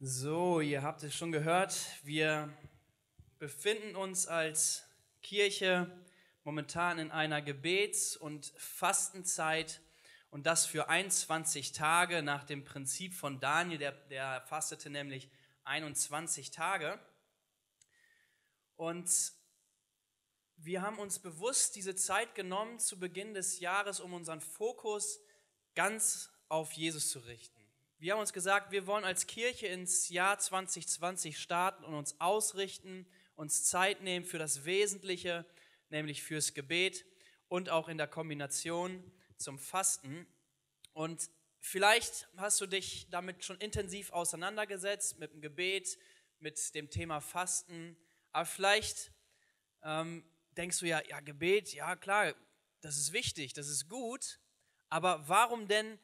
So, ihr habt es schon gehört, wir befinden uns als Kirche momentan in einer Gebets- und Fastenzeit und das für 21 Tage nach dem Prinzip von Daniel, der, der fastete nämlich 21 Tage. Und wir haben uns bewusst diese Zeit genommen zu Beginn des Jahres, um unseren Fokus ganz auf Jesus zu richten. Wir haben uns gesagt, wir wollen als Kirche ins Jahr 2020 starten und uns ausrichten, uns Zeit nehmen für das Wesentliche, nämlich fürs Gebet und auch in der Kombination zum Fasten. Und vielleicht hast du dich damit schon intensiv auseinandergesetzt, mit dem Gebet, mit dem Thema Fasten. Aber vielleicht ähm, denkst du ja, ja, Gebet, ja klar, das ist wichtig, das ist gut. Aber warum denn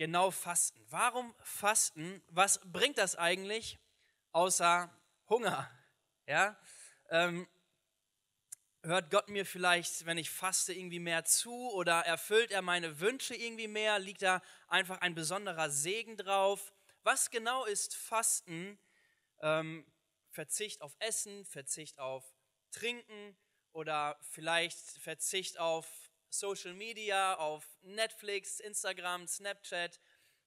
genau Fasten? Warum Fasten? Was bringt das eigentlich außer Hunger? Ja? Ähm, hört Gott mir vielleicht, wenn ich faste, irgendwie mehr zu oder erfüllt er meine Wünsche irgendwie mehr? Liegt da einfach ein besonderer Segen drauf? Was genau ist Fasten? Ähm, Verzicht auf Essen, Verzicht auf Trinken oder vielleicht Verzicht auf Social Media, auf Netflix, Instagram, Snapchat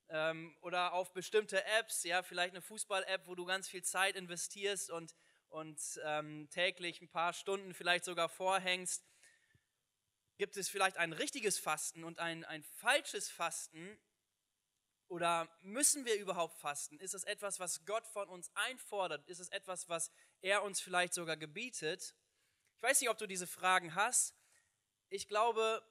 ähm, oder auf bestimmte Apps, ja, vielleicht eine Fußball-App, wo du ganz viel Zeit investierst und, und ähm, täglich ein paar Stunden vielleicht sogar vorhängst. Gibt es vielleicht ein richtiges Fasten und ein, ein falsches Fasten? Oder müssen wir überhaupt fasten? Ist es etwas, was Gott von uns einfordert? Ist es etwas, was er uns vielleicht sogar gebietet? Ich weiß nicht, ob du diese Fragen hast ich glaube,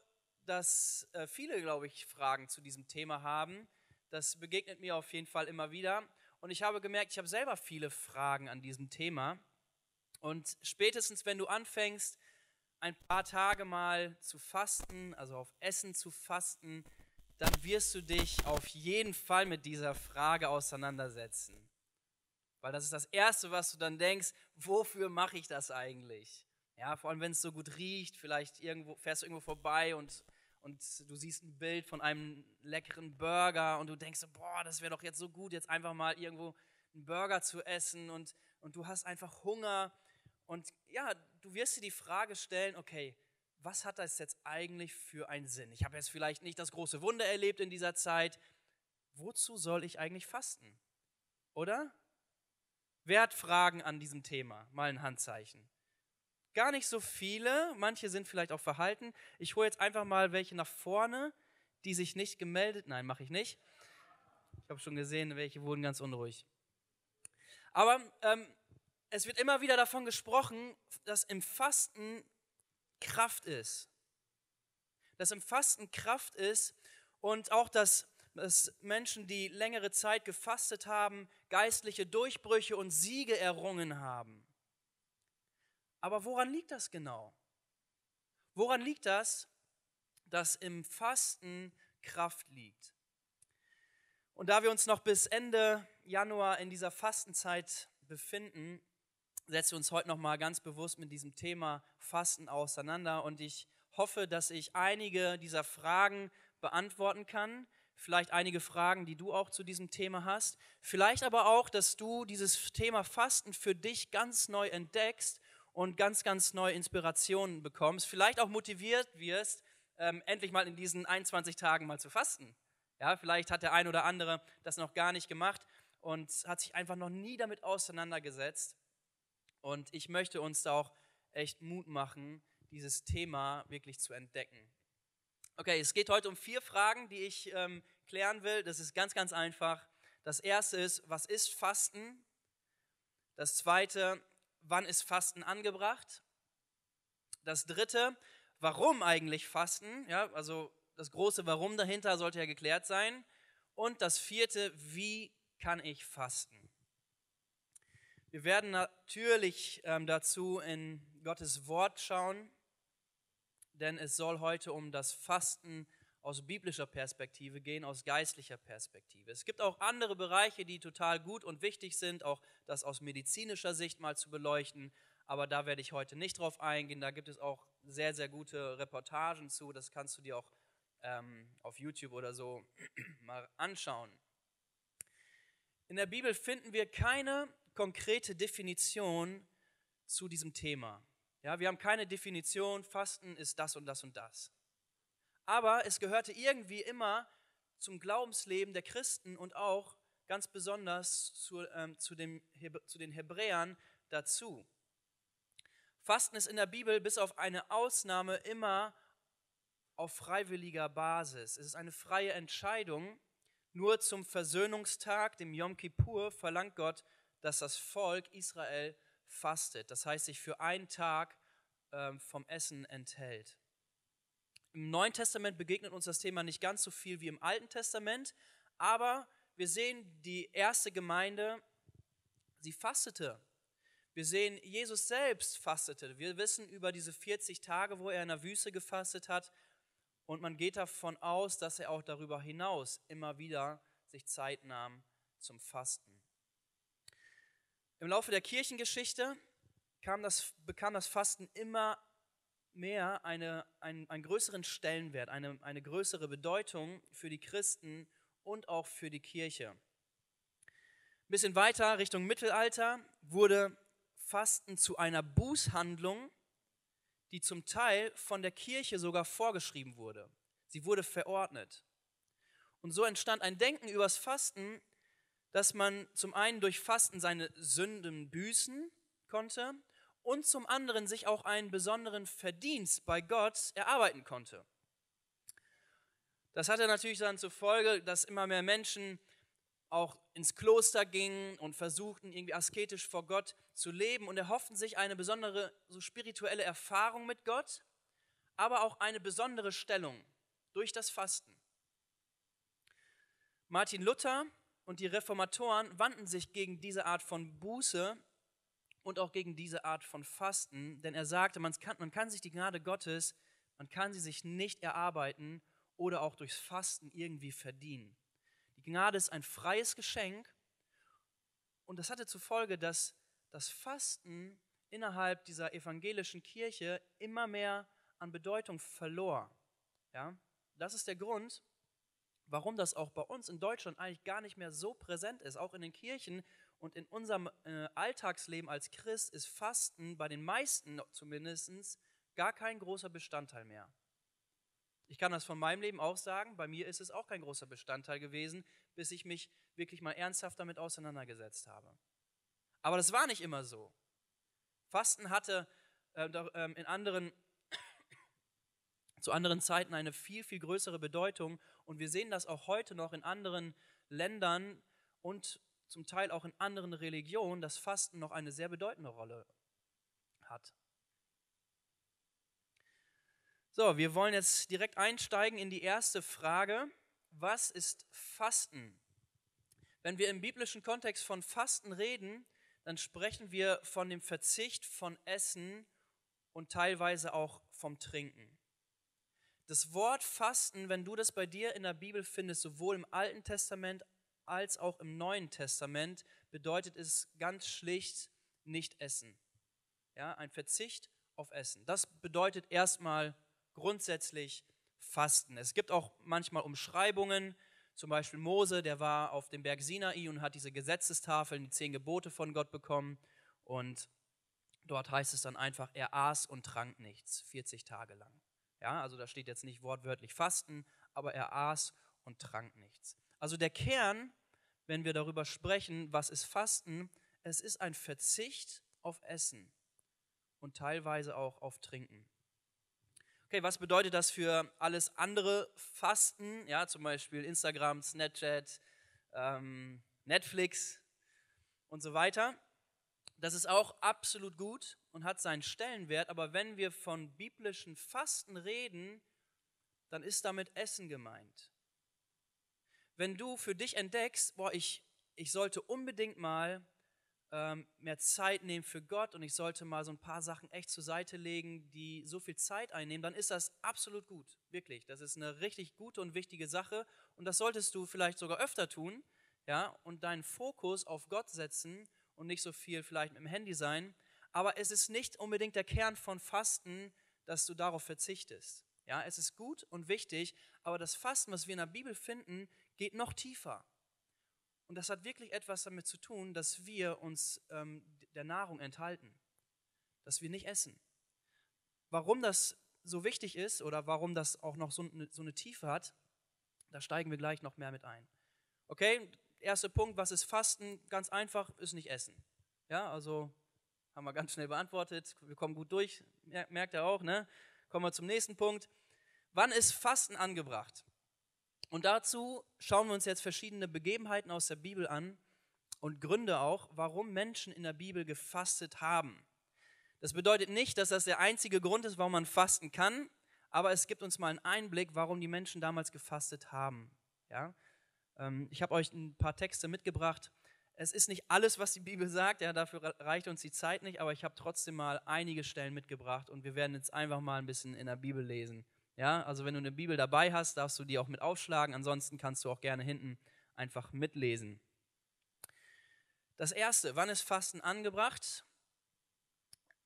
dass äh, viele, glaube ich, Fragen zu diesem Thema haben. Das begegnet mir auf jeden Fall immer wieder. Und ich habe gemerkt, ich habe selber viele Fragen an diesem Thema. Und spätestens, wenn du anfängst, ein paar Tage mal zu fasten, also auf Essen zu fasten, dann wirst du dich auf jeden Fall mit dieser Frage auseinandersetzen. Weil das ist das Erste, was du dann denkst, wofür mache ich das eigentlich? Ja, vor allem, wenn es so gut riecht, vielleicht irgendwo, fährst du irgendwo vorbei und, und du siehst ein Bild von einem leckeren Burger und du denkst, boah, das wäre doch jetzt so gut, jetzt einfach mal irgendwo einen Burger zu essen und, und du hast einfach Hunger. Und ja, du wirst dir die Frage stellen, okay, was hat das jetzt eigentlich für einen Sinn? Ich habe jetzt vielleicht nicht das große Wunder erlebt in dieser Zeit. Wozu soll ich eigentlich fasten? Oder? Wer hat Fragen an diesem Thema? Mal ein Handzeichen. Gar nicht so viele, manche sind vielleicht auch verhalten. Ich hole jetzt einfach mal welche nach vorne, die sich nicht gemeldet. Nein, mache ich nicht. Ich habe schon gesehen, welche wurden ganz unruhig. Aber ähm, es wird immer wieder davon gesprochen, dass im Fasten Kraft ist. Dass im Fasten Kraft ist und auch, dass, dass Menschen, die längere Zeit gefastet haben, geistliche Durchbrüche und Siege errungen haben. Aber woran liegt das genau? Woran liegt das, dass im Fasten Kraft liegt? Und da wir uns noch bis Ende Januar in dieser Fastenzeit befinden, setzen wir uns heute noch mal ganz bewusst mit diesem Thema Fasten auseinander und ich hoffe, dass ich einige dieser Fragen beantworten kann, vielleicht einige Fragen, die du auch zu diesem Thema hast, vielleicht aber auch, dass du dieses Thema Fasten für dich ganz neu entdeckst und ganz, ganz neue Inspirationen bekommst, vielleicht auch motiviert wirst, ähm, endlich mal in diesen 21 Tagen mal zu fasten. Ja, vielleicht hat der ein oder andere das noch gar nicht gemacht und hat sich einfach noch nie damit auseinandergesetzt. Und ich möchte uns da auch echt Mut machen, dieses Thema wirklich zu entdecken. Okay, es geht heute um vier Fragen, die ich ähm, klären will. Das ist ganz, ganz einfach. Das erste ist, was ist Fasten? Das zweite, wann ist Fasten angebracht? Das dritte, warum eigentlich Fasten? Ja, also das große Warum dahinter sollte ja geklärt sein. Und das vierte, wie kann ich fasten? Wir werden natürlich ähm, dazu in Gottes Wort schauen, denn es soll heute um das Fasten aus biblischer Perspektive gehen, aus geistlicher Perspektive. Es gibt auch andere Bereiche, die total gut und wichtig sind, auch das aus medizinischer Sicht mal zu beleuchten, aber da werde ich heute nicht drauf eingehen. Da gibt es auch sehr, sehr gute Reportagen zu, das kannst du dir auch ähm, auf YouTube oder so mal anschauen. In der Bibel finden wir keine konkrete Definition zu diesem Thema. Ja, wir haben keine Definition, Fasten ist das und das und das. Aber es gehörte irgendwie immer zum Glaubensleben der Christen und auch ganz besonders zu, ähm, zu, dem, zu den Hebräern dazu. Fasten ist in der Bibel bis auf eine Ausnahme immer auf freiwilliger Basis. Es ist eine freie Entscheidung. Nur zum Versöhnungstag, dem Yom Kippur, verlangt Gott, dass das Volk Israel fastet. Das heißt, sich für einen Tag ähm, vom Essen enthält. Im Neuen Testament begegnet uns das Thema nicht ganz so viel wie im Alten Testament, aber wir sehen die erste Gemeinde, sie fastete. Wir sehen, Jesus selbst fastete. Wir wissen über diese 40 Tage, wo er in der Wüste gefastet hat. Und man geht davon aus, dass er auch darüber hinaus immer wieder sich Zeit nahm zum Fasten. Im Laufe der Kirchengeschichte kam das, bekam das Fasten immer mehr eine, einen, einen größeren Stellenwert, eine, eine größere Bedeutung für die Christen und auch für die Kirche. Ein bisschen weiter Richtung Mittelalter wurde Fasten zu einer Bußhandlung, die zum Teil von der Kirche sogar vorgeschrieben wurde. Sie wurde verordnet. Und so entstand ein Denken übers Fasten, dass man zum einen durch Fasten seine Sünden büßen konnte und zum anderen sich auch einen besonderen Verdienst bei Gott erarbeiten konnte. Das hatte natürlich dann zur Folge, dass immer mehr Menschen auch ins Kloster gingen und versuchten, irgendwie asketisch vor Gott zu leben und erhofften sich eine besondere so spirituelle Erfahrung mit Gott, aber auch eine besondere Stellung durch das Fasten. Martin Luther und die Reformatoren wandten sich gegen diese Art von Buße und auch gegen diese Art von Fasten, denn er sagte, man kann, man kann sich die Gnade Gottes, man kann sie sich nicht erarbeiten oder auch durchs Fasten irgendwie verdienen. Die Gnade ist ein freies Geschenk und das hatte zur Folge, dass das Fasten innerhalb dieser evangelischen Kirche immer mehr an Bedeutung verlor. Ja? Das ist der Grund, warum das auch bei uns in Deutschland eigentlich gar nicht mehr so präsent ist. Auch in den Kirchen und in unserem äh, Alltagsleben als Christ ist Fasten bei den meisten zumindest gar kein großer Bestandteil mehr. Ich kann das von meinem Leben auch sagen, bei mir ist es auch kein großer Bestandteil gewesen, bis ich mich wirklich mal ernsthaft damit auseinandergesetzt habe. Aber das war nicht immer so. Fasten hatte äh, ähm, in anderen, zu anderen Zeiten eine viel, viel größere Bedeutung und wir sehen das auch heute noch in anderen Ländern und zum Teil auch in anderen Religionen, dass Fasten noch eine sehr bedeutende Rolle hat. So, wir wollen jetzt direkt einsteigen in die erste Frage. Was ist Fasten? Wenn wir im biblischen Kontext von Fasten reden, dann sprechen wir von dem Verzicht von Essen und teilweise auch vom Trinken. Das Wort Fasten, wenn du das bei dir in der Bibel findest, sowohl im Alten Testament als auch im Neuen Testament bedeutet es ganz schlicht nicht essen. Ja, ein Verzicht auf Essen. Das bedeutet erstmal grundsätzlich Fasten. Es gibt auch manchmal Umschreibungen, zum Beispiel Mose, der war auf dem Berg Sinai und hat diese Gesetzestafeln, die zehn Gebote von Gott bekommen. Und dort heißt es dann einfach, er aß und trank nichts, 40 Tage lang. Ja, also da steht jetzt nicht wortwörtlich Fasten, aber er aß und trank nichts. Also der Kern, wenn wir darüber sprechen, was ist Fasten, es ist ein Verzicht auf Essen und teilweise auch auf Trinken. Okay, was bedeutet das für alles andere Fasten? Ja, zum Beispiel Instagram, Snapchat, ähm, Netflix und so weiter. Das ist auch absolut gut und hat seinen Stellenwert, aber wenn wir von biblischen Fasten reden, dann ist damit Essen gemeint wenn du für dich entdeckst, boah, ich, ich sollte unbedingt mal ähm, mehr Zeit nehmen für Gott und ich sollte mal so ein paar Sachen echt zur Seite legen, die so viel Zeit einnehmen, dann ist das absolut gut, wirklich. Das ist eine richtig gute und wichtige Sache und das solltest du vielleicht sogar öfter tun, ja, und deinen Fokus auf Gott setzen und nicht so viel vielleicht mit dem Handy sein. Aber es ist nicht unbedingt der Kern von Fasten, dass du darauf verzichtest. Ja, es ist gut und wichtig, aber das Fasten, was wir in der Bibel finden, geht noch tiefer. Und das hat wirklich etwas damit zu tun, dass wir uns ähm, der Nahrung enthalten, dass wir nicht essen. Warum das so wichtig ist oder warum das auch noch so eine, so eine Tiefe hat, da steigen wir gleich noch mehr mit ein. Okay, erster Punkt, was ist Fasten? Ganz einfach, ist nicht essen. Ja, also haben wir ganz schnell beantwortet. Wir kommen gut durch, merkt ihr auch, ne? Kommen wir zum nächsten Punkt. Wann ist Fasten angebracht? Und dazu schauen wir uns jetzt verschiedene Begebenheiten aus der Bibel an und Gründe auch, warum Menschen in der Bibel gefastet haben. Das bedeutet nicht, dass das der einzige Grund ist, warum man fasten kann, aber es gibt uns mal einen Einblick, warum die Menschen damals gefastet haben. Ja? Ähm, ich habe euch ein paar Texte mitgebracht. Es ist nicht alles, was die Bibel sagt, ja, dafür reicht uns die Zeit nicht, aber ich habe trotzdem mal einige Stellen mitgebracht und wir werden jetzt einfach mal ein bisschen in der Bibel lesen. Ja, also wenn du eine Bibel dabei hast, darfst du die auch mit aufschlagen, ansonsten kannst du auch gerne hinten einfach mitlesen. Das erste, wann ist Fasten angebracht?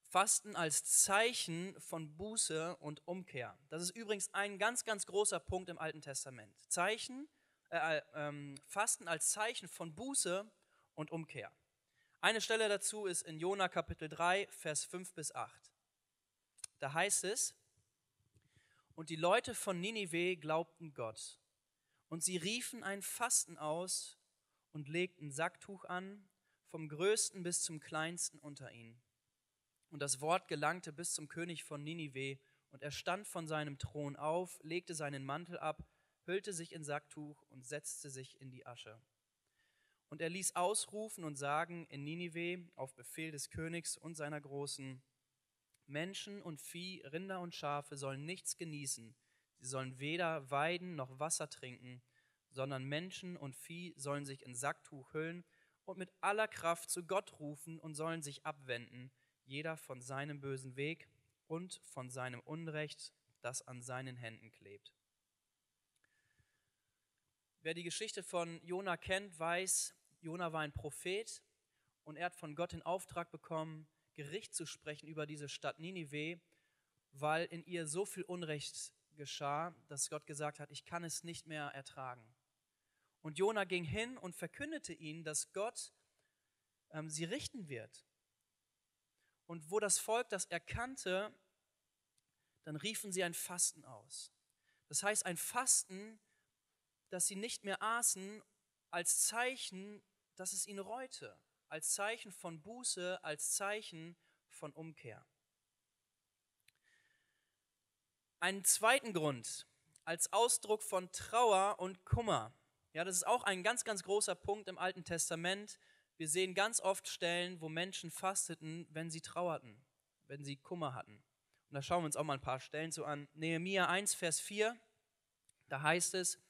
Fasten als Zeichen von Buße und Umkehr. Das ist übrigens ein ganz, ganz großer Punkt im Alten Testament. Zeichen, äh, äh, Fasten als Zeichen von Buße und Umkehr. Eine Stelle dazu ist in Jona Kapitel 3, Vers 5 bis 8. Da heißt es, und die Leute von Ninive glaubten Gott, und sie riefen ein Fasten aus und legten Sacktuch an, vom größten bis zum kleinsten unter ihnen. Und das Wort gelangte bis zum König von Ninive, und er stand von seinem Thron auf, legte seinen Mantel ab, hüllte sich in Sacktuch und setzte sich in die Asche. Und er ließ ausrufen und sagen in Ninive auf Befehl des Königs und seiner Großen, Menschen und Vieh, Rinder und Schafe sollen nichts genießen, sie sollen weder weiden noch Wasser trinken, sondern Menschen und Vieh sollen sich in Sacktuch hüllen und mit aller Kraft zu Gott rufen und sollen sich abwenden, jeder von seinem bösen Weg und von seinem Unrecht, das an seinen Händen klebt. Wer die Geschichte von Jona kennt, weiß, Jona war ein Prophet und er hat von Gott den Auftrag bekommen, Gericht zu sprechen über diese Stadt Ninive, weil in ihr so viel Unrecht geschah, dass Gott gesagt hat, ich kann es nicht mehr ertragen. Und Jona ging hin und verkündete ihnen, dass Gott ähm, sie richten wird. Und wo das Volk das erkannte, dann riefen sie ein Fasten aus. Das heißt, ein Fasten, dass sie nicht mehr aßen, als Zeichen, dass es ihnen reute, als Zeichen von Buße, als Zeichen von Umkehr. Einen zweiten Grund, als Ausdruck von Trauer und Kummer. Ja, das ist auch ein ganz, ganz großer Punkt im Alten Testament. Wir sehen ganz oft Stellen, wo Menschen fasteten, wenn sie trauerten, wenn sie Kummer hatten. Und da schauen wir uns auch mal ein paar Stellen zu an. Nehemiah 1, Vers 4, da heißt es,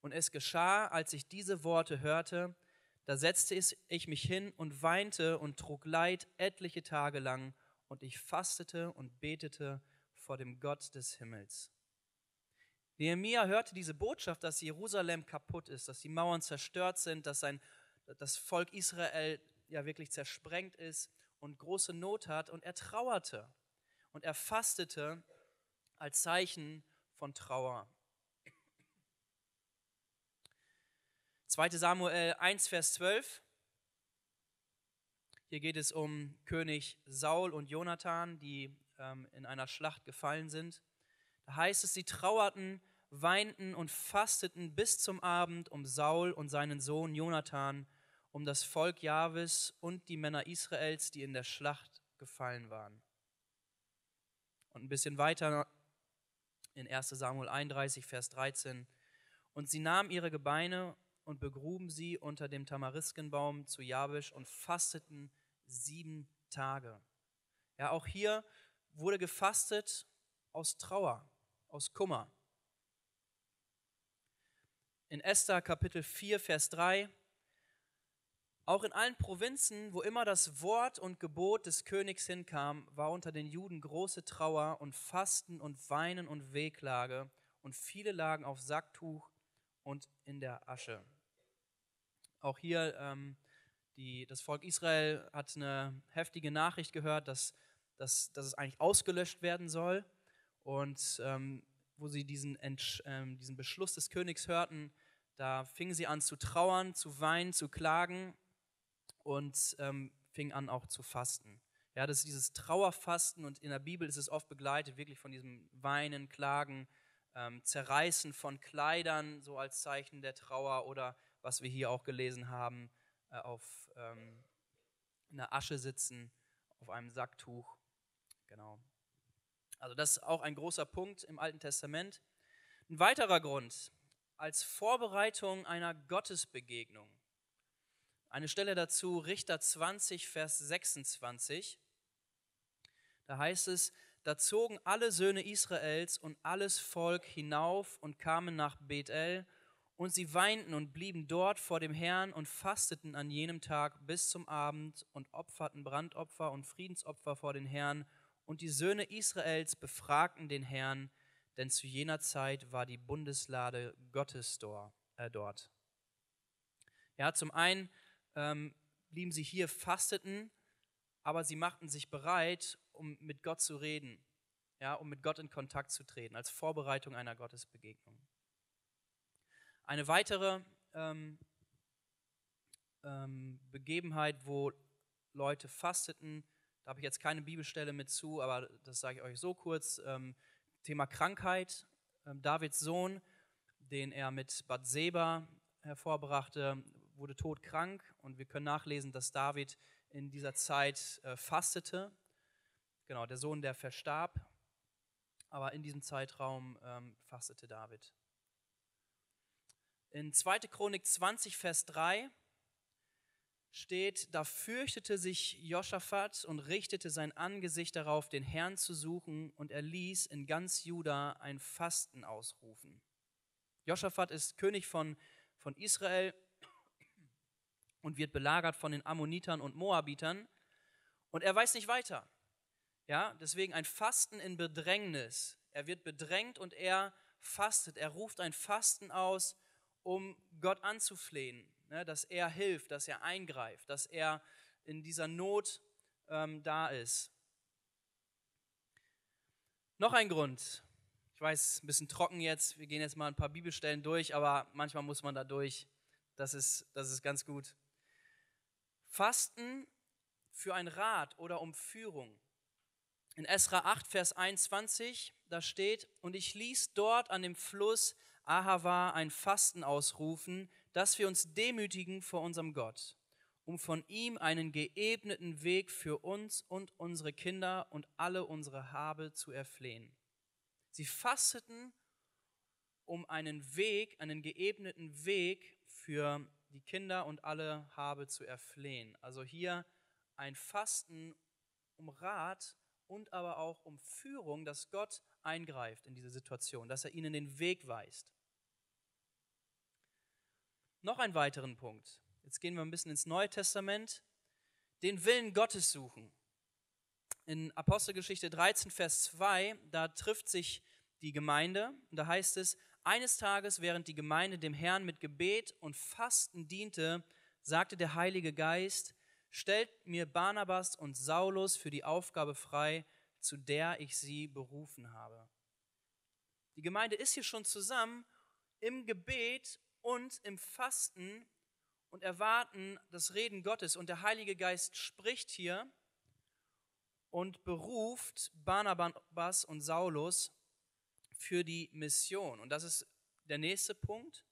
und es geschah, als ich diese Worte hörte, da setzte ich mich hin und weinte und trug Leid etliche Tage lang, und ich fastete und betete vor dem Gott des Himmels. Nehemiah hörte diese Botschaft, dass Jerusalem kaputt ist, dass die Mauern zerstört sind, dass sein das Volk Israel ja wirklich zersprengt ist und große Not hat und er trauerte und er fastete als Zeichen von Trauer. 2 Samuel 1, Vers 12. Hier geht es um König Saul und Jonathan, die ähm, in einer Schlacht gefallen sind. Da heißt es, sie trauerten, weinten und fasteten bis zum Abend um Saul und seinen Sohn Jonathan um das Volk Jahwes und die Männer Israels, die in der Schlacht gefallen waren. Und ein bisschen weiter in 1 Samuel 31, Vers 13. Und sie nahmen ihre Gebeine und begruben sie unter dem Tamariskenbaum zu Jabesh und fasteten sieben Tage. Ja, auch hier wurde gefastet aus Trauer, aus Kummer. In Esther Kapitel 4, Vers 3 auch in allen Provinzen, wo immer das Wort und Gebot des Königs hinkam, war unter den Juden große Trauer und Fasten und Weinen und Wehklage, und viele lagen auf Sacktuch und in der Asche. Auch hier, ähm, die, das Volk Israel hat eine heftige Nachricht gehört, dass, dass, dass es eigentlich ausgelöscht werden soll. Und ähm, wo sie diesen, ähm, diesen Beschluss des Königs hörten, Da fingen sie an zu trauern, zu weinen, zu klagen und ähm, fingen an auch zu fasten. Ja, das ist dieses Trauerfasten und in der Bibel ist es oft begleitet wirklich von diesem Weinen, Klagen, ähm, Zerreißen von Kleidern, so als Zeichen der Trauer oder was wir hier auch gelesen haben, äh, auf ähm, in der Asche sitzen, auf einem Sacktuch. Genau. Also das ist auch ein großer Punkt im Alten Testament. Ein weiterer Grund, als Vorbereitung einer Gottesbegegnung. Eine Stelle dazu, Richter 20, Vers 26. Da heißt es, da zogen alle Söhne Israels und alles Volk hinauf und kamen nach Bethel, und sie weinten und blieben dort vor dem Herrn und fasteten an jenem Tag bis zum Abend und opferten Brandopfer und Friedensopfer vor den Herrn. Und die Söhne Israels befragten den Herrn, denn zu jener Zeit war die Bundeslade Gottes äh, dort. Ja, zum einen ähm, blieben sie hier, fasteten, aber sie machten sich bereit, um mit Gott zu reden, ja, um mit Gott in Kontakt zu treten, als Vorbereitung einer Gottesbegegnung. Eine weitere ähm, ähm, Begebenheit, wo Leute fasteten, da habe ich jetzt keine Bibelstelle mit zu, aber das sage ich euch so kurz. Ähm, Thema Krankheit. Ähm, Davids Sohn, den er mit Bathseba hervorbrachte, wurde todkrank und wir können nachlesen, dass David in dieser Zeit äh, fastete. Genau, der Sohn, der verstarb, aber in diesem Zeitraum ähm, fastete David. In 2. Chronik 20, Vers 3 steht, da fürchtete sich Josaphat und richtete sein Angesicht darauf, den Herrn zu suchen, und er ließ in ganz Juda ein Fasten ausrufen. Josaphat ist König von, von Israel und wird belagert von den Ammonitern und Moabitern und er weiß nicht weiter. Ja, deswegen ein Fasten in Bedrängnis. Er wird bedrängt und er fastet. Er ruft ein Fasten aus, um Gott anzuflehen, ne, dass er hilft, dass er eingreift, dass er in dieser Not ähm, da ist. Noch ein Grund. Ich weiß, ein bisschen trocken jetzt. Wir gehen jetzt mal ein paar Bibelstellen durch, aber manchmal muss man da durch. Das ist, das ist ganz gut. Fasten für ein Rat oder um Führung. In Esra 8, Vers 21, da steht, und ich ließ dort an dem Fluss Ahava ein Fasten ausrufen, dass wir uns demütigen vor unserem Gott, um von ihm einen geebneten Weg für uns und unsere Kinder und alle unsere Habe zu erflehen. Sie fasteten, um einen Weg, einen geebneten Weg für die Kinder und alle Habe zu erflehen. Also hier ein Fasten um Rat und aber auch um Führung, dass Gott eingreift in diese Situation, dass er ihnen den Weg weist. Noch einen weiteren Punkt. Jetzt gehen wir ein bisschen ins Neue Testament. Den Willen Gottes suchen. In Apostelgeschichte 13, Vers 2, da trifft sich die Gemeinde und da heißt es, eines Tages, während die Gemeinde dem Herrn mit Gebet und Fasten diente, sagte der Heilige Geist, stellt mir Barnabas und Saulus für die Aufgabe frei, zu der ich sie berufen habe. Die Gemeinde ist hier schon zusammen im Gebet und im Fasten und erwarten das Reden Gottes. Und der Heilige Geist spricht hier und beruft Barnabas und Saulus für die Mission. Und das ist der nächste Punkt,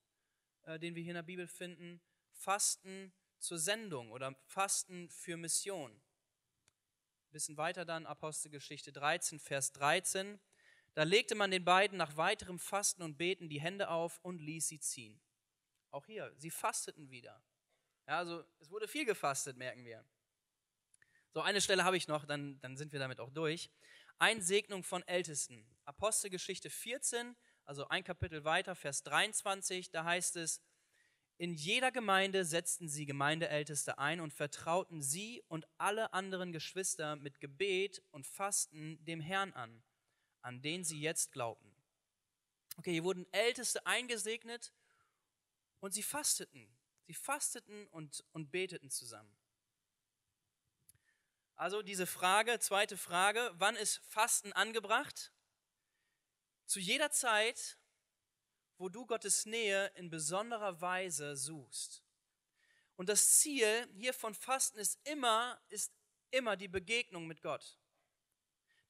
äh, den wir hier in der Bibel finden. Fasten zur Sendung oder Fasten für Mission. Ein bisschen weiter dann Apostelgeschichte 13, Vers 13. Da legte man den beiden nach weiterem Fasten und Beten die Hände auf und ließ sie ziehen. Auch hier, sie fasteten wieder. Ja, also es wurde viel gefastet, merken wir. So, eine Stelle habe ich noch, dann, dann sind wir damit auch durch. Einsegnung von Ältesten. Apostelgeschichte 14, also ein Kapitel weiter, Vers 23, da heißt es, in jeder Gemeinde setzten sie Gemeindeälteste ein und vertrauten sie und alle anderen Geschwister mit Gebet und Fasten dem Herrn an, an den sie jetzt glaubten. Okay, hier wurden Älteste eingesegnet und sie fasteten. Sie fasteten und, und beteten zusammen. Also diese Frage, zweite Frage, wann ist Fasten angebracht? Zu jeder Zeit wo du Gottes Nähe in besonderer Weise suchst. Und das Ziel hier von Fasten ist immer, ist immer die Begegnung mit Gott.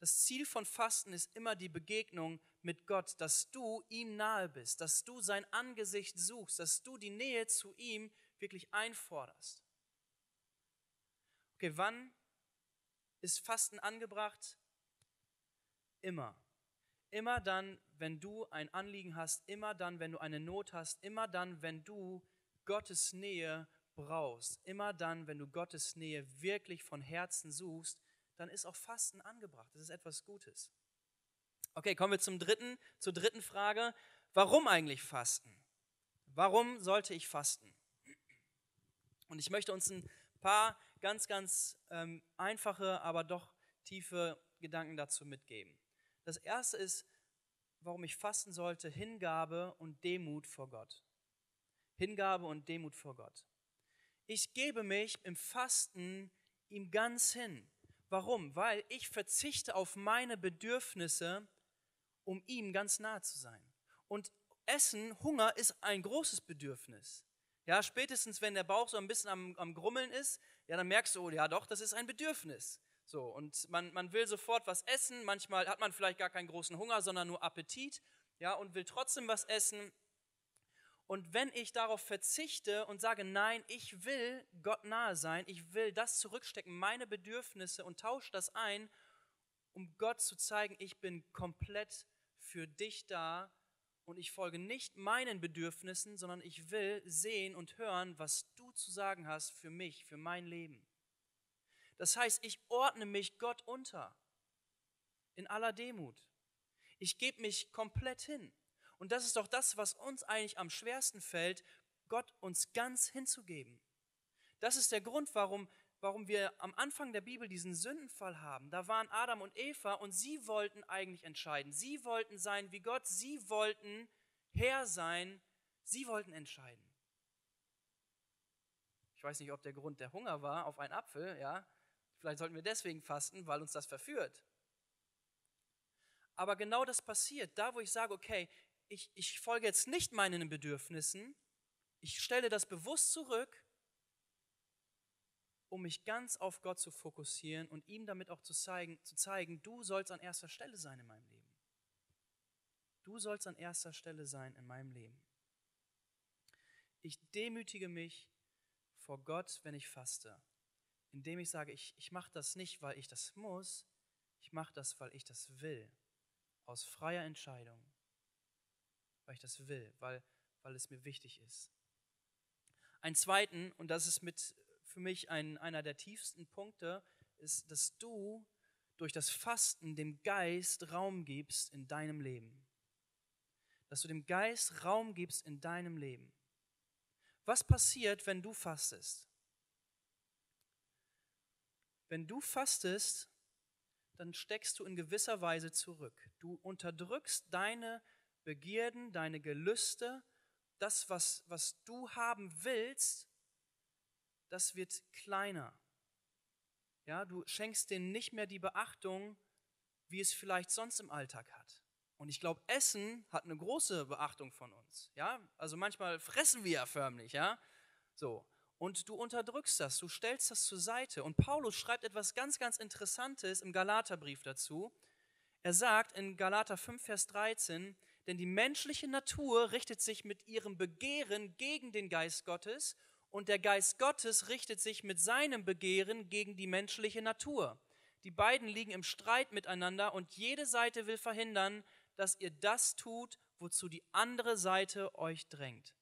Das Ziel von Fasten ist immer die Begegnung mit Gott, dass du ihm nahe bist, dass du sein Angesicht suchst, dass du die Nähe zu ihm wirklich einforderst. Okay, wann ist Fasten angebracht? Immer. Immer dann, wenn du ein Anliegen hast, immer dann, wenn du eine Not hast, immer dann, wenn du Gottes Nähe brauchst, immer dann, wenn du Gottes Nähe wirklich von Herzen suchst, dann ist auch Fasten angebracht. Das ist etwas Gutes. Okay, kommen wir zum dritten, zur dritten Frage. Warum eigentlich fasten? Warum sollte ich fasten? Und ich möchte uns ein paar ganz, ganz ähm, einfache, aber doch tiefe Gedanken dazu mitgeben. Das erste ist, warum ich fasten sollte, Hingabe und Demut vor Gott. Hingabe und Demut vor Gott. Ich gebe mich im Fasten ihm ganz hin. Warum? Weil ich verzichte auf meine Bedürfnisse, um ihm ganz nahe zu sein. Und Essen, Hunger ist ein großes Bedürfnis. Ja, spätestens wenn der Bauch so ein bisschen am, am Grummeln ist, ja, dann merkst du, oh, ja doch, das ist ein Bedürfnis. So, und man, man will sofort was essen, manchmal hat man vielleicht gar keinen großen Hunger, sondern nur Appetit, ja, und will trotzdem was essen. Und wenn ich darauf verzichte und sage, nein, ich will Gott nahe sein, ich will das zurückstecken, meine Bedürfnisse und tausche das ein, um Gott zu zeigen, ich bin komplett für dich da und ich folge nicht meinen Bedürfnissen, sondern ich will sehen und hören, was du zu sagen hast für mich, für mein Leben. Das heißt, ich ordne mich Gott unter in aller Demut. Ich gebe mich komplett hin. Und das ist doch das, was uns eigentlich am schwersten fällt, Gott uns ganz hinzugeben. Das ist der Grund, warum, warum wir am Anfang der Bibel diesen Sündenfall haben. Da waren Adam und Eva und sie wollten eigentlich entscheiden. Sie wollten sein wie Gott, sie wollten Herr sein, sie wollten entscheiden. Ich weiß nicht, ob der Grund der Hunger war auf einen Apfel, ja, Vielleicht sollten wir deswegen fasten, weil uns das verführt. Aber genau das passiert. Da, wo ich sage, okay, ich, ich folge jetzt nicht meinen Bedürfnissen, ich stelle das bewusst zurück, um mich ganz auf Gott zu fokussieren und ihm damit auch zu zeigen, zu zeigen, du sollst an erster Stelle sein in meinem Leben. Du sollst an erster Stelle sein in meinem Leben. Ich demütige mich vor Gott, wenn ich faste indem ich sage, ich, ich mache das nicht, weil ich das muss, ich mache das, weil ich das will, aus freier Entscheidung, weil ich das will, weil, weil es mir wichtig ist. Ein zweiten, und das ist mit für mich ein, einer der tiefsten Punkte, ist, dass du durch das Fasten dem Geist Raum gibst in deinem Leben. Dass du dem Geist Raum gibst in deinem Leben. Was passiert, wenn du fastest? Wenn du fastest, dann steckst du in gewisser Weise zurück. Du unterdrückst deine Begierden, deine Gelüste, das, was, was du haben willst, das wird kleiner. Ja, du schenkst denen nicht mehr die Beachtung, wie es vielleicht sonst im Alltag hat. Und ich glaube, Essen hat eine große Beachtung von uns. Ja, also manchmal fressen wir ja förmlich, ja. So und du unterdrückst das, du stellst das zur Seite. Und Paulus schreibt etwas ganz, ganz Interessantes im Galaterbrief dazu. Er sagt in Galater 5, Vers 13, denn die menschliche Natur richtet sich mit ihrem Begehren gegen den Geist Gottes und der Geist Gottes richtet sich mit seinem Begehren gegen die menschliche Natur. Die beiden liegen im Streit miteinander und jede Seite will verhindern, dass ihr das tut, wozu die andere Seite euch drängt.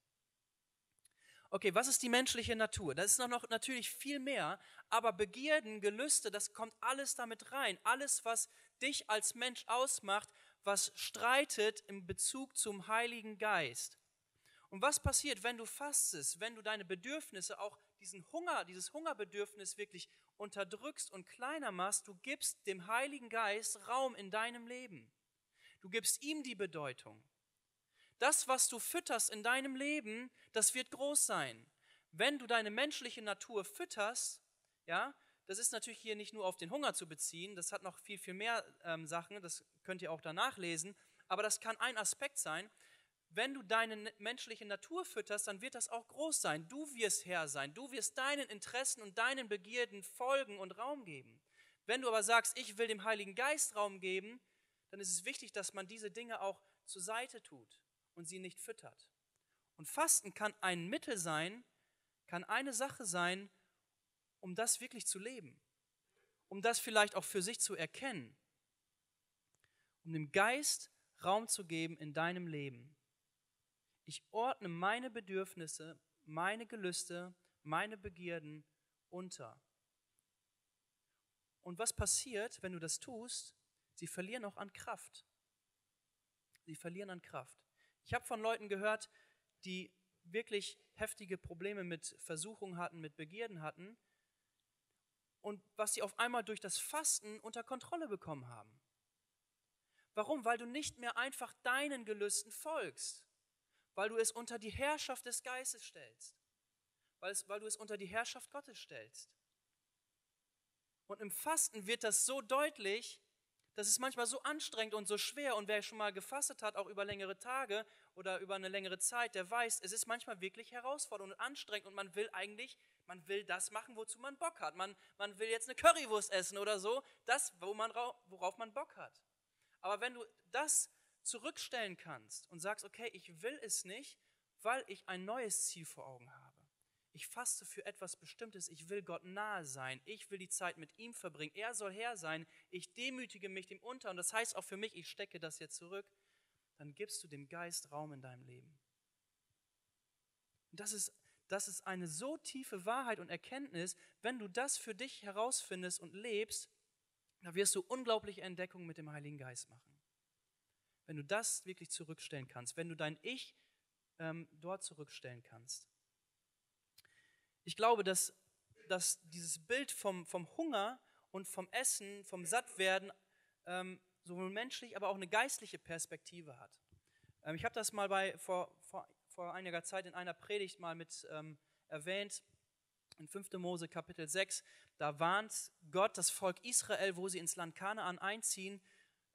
Okay, was ist die menschliche Natur? Das ist noch natürlich viel mehr, aber Begierden, Gelüste, das kommt alles damit rein. Alles, was dich als Mensch ausmacht, was streitet im Bezug zum Heiligen Geist. Und was passiert, wenn du fastest, wenn du deine Bedürfnisse, auch diesen Hunger, dieses Hungerbedürfnis wirklich unterdrückst und kleiner machst, du gibst dem Heiligen Geist Raum in deinem Leben. Du gibst ihm die Bedeutung. Das, was du fütterst in deinem Leben, das wird groß sein. Wenn du deine menschliche Natur fütterst, ja, das ist natürlich hier nicht nur auf den Hunger zu beziehen, das hat noch viel, viel mehr ähm, Sachen, das könnt ihr auch danach lesen, aber das kann ein Aspekt sein. wenn du deine menschliche Natur fütterst, dann wird das auch groß sein. Du wirst Herr sein. Du wirst deinen Interessen und deinen Begierden folgen und Raum geben. Wenn du aber sagst, ich will dem Heiligen Geist Raum geben, dann ist es wichtig, dass man diese Dinge auch zur Seite tut und sie nicht füttert. Und Fasten kann ein Mittel sein, kann eine Sache sein, um das wirklich zu leben, um das vielleicht auch für sich zu erkennen, um dem Geist Raum zu geben in deinem Leben. Ich ordne meine Bedürfnisse, meine Gelüste, meine Begierden unter. Und was passiert, wenn du das tust? Sie verlieren auch an Kraft. Sie verlieren an Kraft. Ich habe von Leuten gehört, die wirklich heftige Probleme mit Versuchungen hatten, mit Begierden hatten und was sie auf einmal durch das Fasten unter Kontrolle bekommen haben. Warum? Weil du nicht mehr einfach deinen Gelüsten folgst, weil du es unter die Herrschaft des Geistes stellst, weil, es, weil du es unter die Herrschaft Gottes stellst. Und im Fasten wird das so deutlich, das ist manchmal so anstrengend und so schwer. Und wer schon mal gefastet hat, auch über längere Tage oder über eine längere Zeit, der weiß, es ist manchmal wirklich herausfordernd und anstrengend und man will eigentlich, man will das machen, wozu man Bock hat. Man, man will jetzt eine Currywurst essen oder so, das, wo man, worauf man Bock hat. Aber wenn du das zurückstellen kannst und sagst, okay, ich will es nicht, weil ich ein neues Ziel vor Augen habe. Ich faste für etwas Bestimmtes. Ich will Gott nahe sein. Ich will die Zeit mit ihm verbringen. Er soll Herr sein. Ich demütige mich dem unter. Und das heißt auch für mich, ich stecke das jetzt zurück. Dann gibst du dem Geist Raum in deinem Leben. Und das ist, das ist eine so tiefe Wahrheit und Erkenntnis. Wenn du das für dich herausfindest und lebst, da wirst du unglaubliche Entdeckungen mit dem Heiligen Geist machen wenn du das wirklich zurückstellen kannst, wenn du dein Ich ähm, dort zurückstellen kannst. Ich glaube, dass, dass dieses Bild vom, vom Hunger und vom Essen, vom Sattwerden, ähm, sowohl menschlich, aber auch eine geistliche Perspektive hat. Ähm, ich habe das mal bei, vor, vor, vor einiger Zeit in einer Predigt mal mit ähm, erwähnt. In 5. Mose Kapitel 6, da warnt Gott das Volk Israel, wo sie ins Land Kanaan einziehen,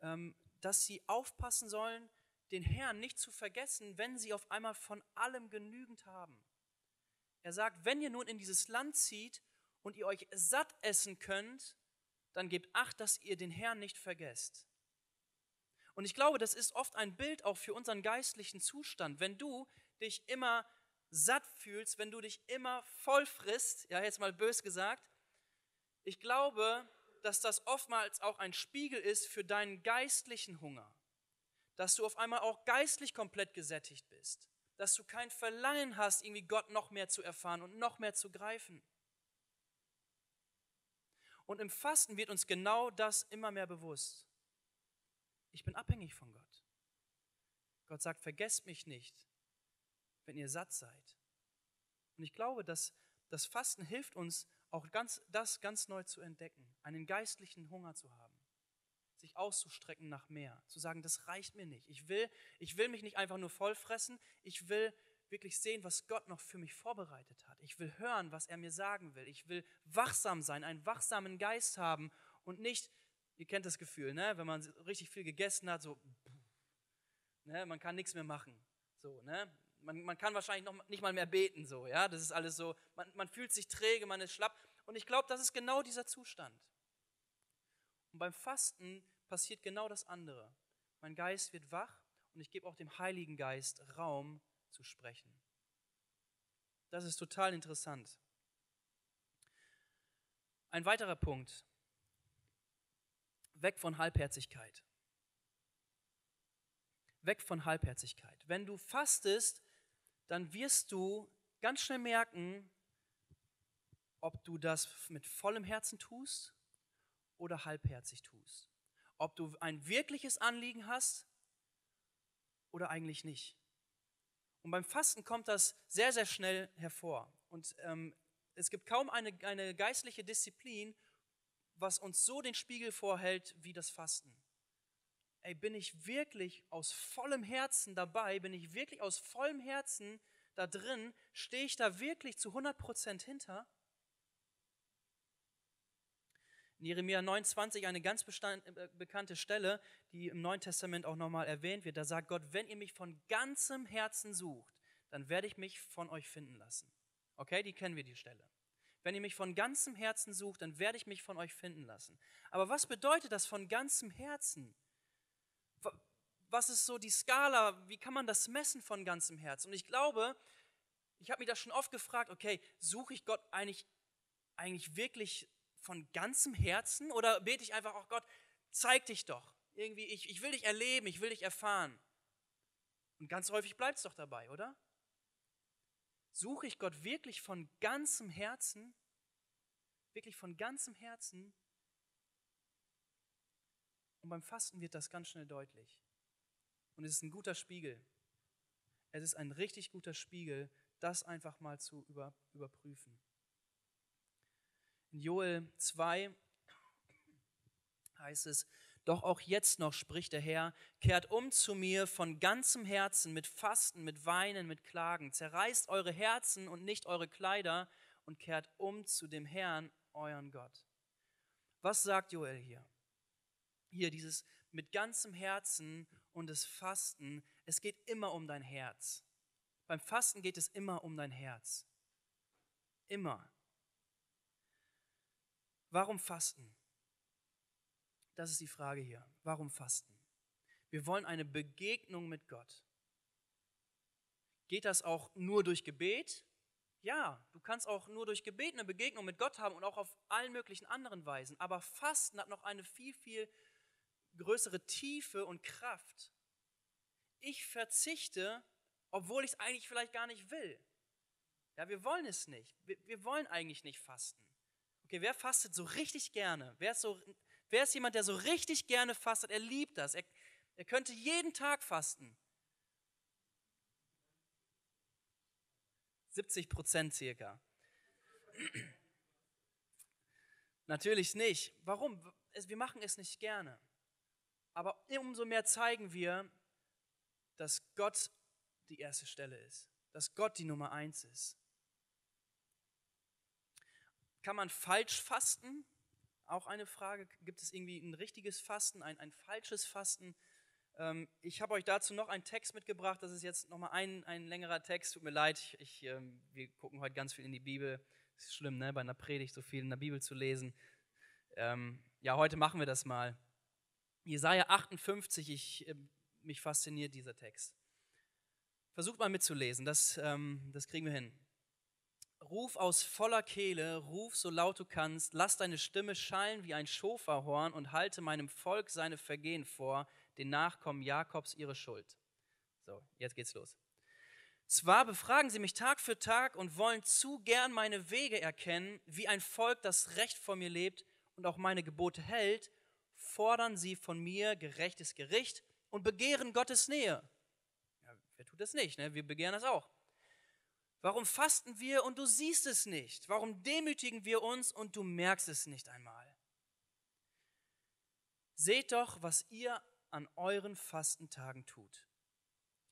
ähm, dass sie aufpassen sollen, den Herrn nicht zu vergessen, wenn sie auf einmal von allem genügend haben. Er sagt, wenn ihr nun in dieses Land zieht und ihr euch satt essen könnt, dann gebt acht, dass ihr den Herrn nicht vergesst. Und ich glaube, das ist oft ein Bild auch für unseren geistlichen Zustand. Wenn du dich immer satt fühlst, wenn du dich immer voll frisst, ja, jetzt mal bös gesagt, ich glaube, dass das oftmals auch ein Spiegel ist für deinen geistlichen Hunger. Dass du auf einmal auch geistlich komplett gesättigt bist. Dass du kein Verlangen hast, irgendwie Gott noch mehr zu erfahren und noch mehr zu greifen. Und im Fasten wird uns genau das immer mehr bewusst. Ich bin abhängig von Gott. Gott sagt, vergesst mich nicht, wenn ihr satt seid. Und ich glaube, dass das Fasten hilft uns, auch ganz, das ganz neu zu entdecken, einen geistlichen Hunger zu haben, sich auszustrecken nach mehr, zu sagen, das reicht mir nicht. Ich will, ich will mich nicht einfach nur vollfressen, ich will wirklich sehen, was Gott noch für mich vorbereitet hat. Ich will hören, was er mir sagen will. Ich will wachsam sein, einen wachsamen Geist haben und nicht, ihr kennt das Gefühl, ne, wenn man richtig viel gegessen hat, so, ne, man kann nichts mehr machen. So, ne? Man, man kann wahrscheinlich noch nicht mal mehr beten, so, ja. Das ist alles so, man, man fühlt sich träge, man ist schlapp. Und ich glaube, das ist genau dieser Zustand. Und beim Fasten passiert genau das andere. Mein Geist wird wach und ich gebe auch dem Heiligen Geist Raum zu sprechen. Das ist total interessant. Ein weiterer Punkt. Weg von Halbherzigkeit. Weg von Halbherzigkeit. Wenn du fastest, dann wirst du ganz schnell merken, ob du das mit vollem Herzen tust oder halbherzig tust. Ob du ein wirkliches Anliegen hast oder eigentlich nicht. Und beim Fasten kommt das sehr, sehr schnell hervor. Und ähm, es gibt kaum eine, eine geistliche Disziplin, was uns so den Spiegel vorhält wie das Fasten. Ey, bin ich wirklich aus vollem Herzen dabei? Bin ich wirklich aus vollem Herzen da drin? Stehe ich da wirklich zu 100% hinter? In Jeremia 29 eine ganz äh, bekannte Stelle, die im Neuen Testament auch nochmal erwähnt wird. Da sagt Gott, wenn ihr mich von ganzem Herzen sucht, dann werde ich mich von euch finden lassen. Okay, die kennen wir die Stelle. Wenn ihr mich von ganzem Herzen sucht, dann werde ich mich von euch finden lassen. Aber was bedeutet das von ganzem Herzen? Was ist so die Skala? Wie kann man das messen von ganzem Herzen? Und ich glaube, ich habe mich das schon oft gefragt, okay, suche ich Gott eigentlich, eigentlich wirklich von ganzem Herzen oder bete ich einfach, auch Gott, zeig dich doch. Irgendwie, ich, ich will dich erleben, ich will dich erfahren. Und ganz häufig bleibt es doch dabei, oder? Suche ich Gott wirklich von ganzem Herzen? Wirklich von ganzem Herzen? Und beim Fasten wird das ganz schnell deutlich. Und es ist ein guter Spiegel. Es ist ein richtig guter Spiegel, das einfach mal zu über, überprüfen. In Joel 2 heißt es, doch auch jetzt noch spricht der Herr, kehrt um zu mir von ganzem Herzen mit Fasten, mit Weinen, mit Klagen. Zerreißt eure Herzen und nicht eure Kleider und kehrt um zu dem Herrn, euren Gott. Was sagt Joel hier? Hier dieses mit ganzem Herzen und das Fasten. Es geht immer um dein Herz. Beim Fasten geht es immer um dein Herz. Immer. Warum Fasten? Das ist die Frage hier. Warum fasten? Wir wollen eine Begegnung mit Gott. Geht das auch nur durch Gebet? Ja, du kannst auch nur durch Gebet eine Begegnung mit Gott haben und auch auf allen möglichen anderen Weisen. Aber Fasten hat noch eine viel, viel größere Tiefe und Kraft. Ich verzichte, obwohl ich es eigentlich vielleicht gar nicht will. Ja, wir wollen es nicht. Wir, wir wollen eigentlich nicht fasten. Okay, wer fastet so richtig gerne? Wer ist so Wer ist jemand, der so richtig gerne fastet? Er liebt das. Er, er könnte jeden Tag fasten. 70 Prozent circa. Natürlich nicht. Warum? Wir machen es nicht gerne. Aber umso mehr zeigen wir, dass Gott die erste Stelle ist, dass Gott die Nummer eins ist. Kann man falsch fasten? Auch eine Frage, gibt es irgendwie ein richtiges Fasten, ein, ein falsches Fasten? Ähm, ich habe euch dazu noch einen Text mitgebracht, das ist jetzt nochmal ein, ein längerer Text, tut mir leid, ich, ähm, wir gucken heute ganz viel in die Bibel. Ist schlimm, ne, bei einer Predigt so viel in der Bibel zu lesen. Ähm, ja, heute machen wir das mal. Jesaja 58, ich, äh, mich fasziniert dieser Text. Versucht mal mitzulesen, das, ähm, das kriegen wir hin. Ruf aus voller Kehle, ruf so laut du kannst, lass deine Stimme schallen wie ein Schoferhorn und halte meinem Volk seine Vergehen vor, den Nachkommen Jakobs ihre Schuld. So, jetzt geht's los. Zwar befragen sie mich Tag für Tag und wollen zu gern meine Wege erkennen, wie ein Volk, das recht vor mir lebt und auch meine Gebote hält, fordern sie von mir gerechtes Gericht und begehren Gottes Nähe. Ja, wer tut das nicht? Ne? Wir begehren das auch. Warum fasten wir und du siehst es nicht? Warum demütigen wir uns und du merkst es nicht einmal? Seht doch, was ihr an euren Fastentagen tut.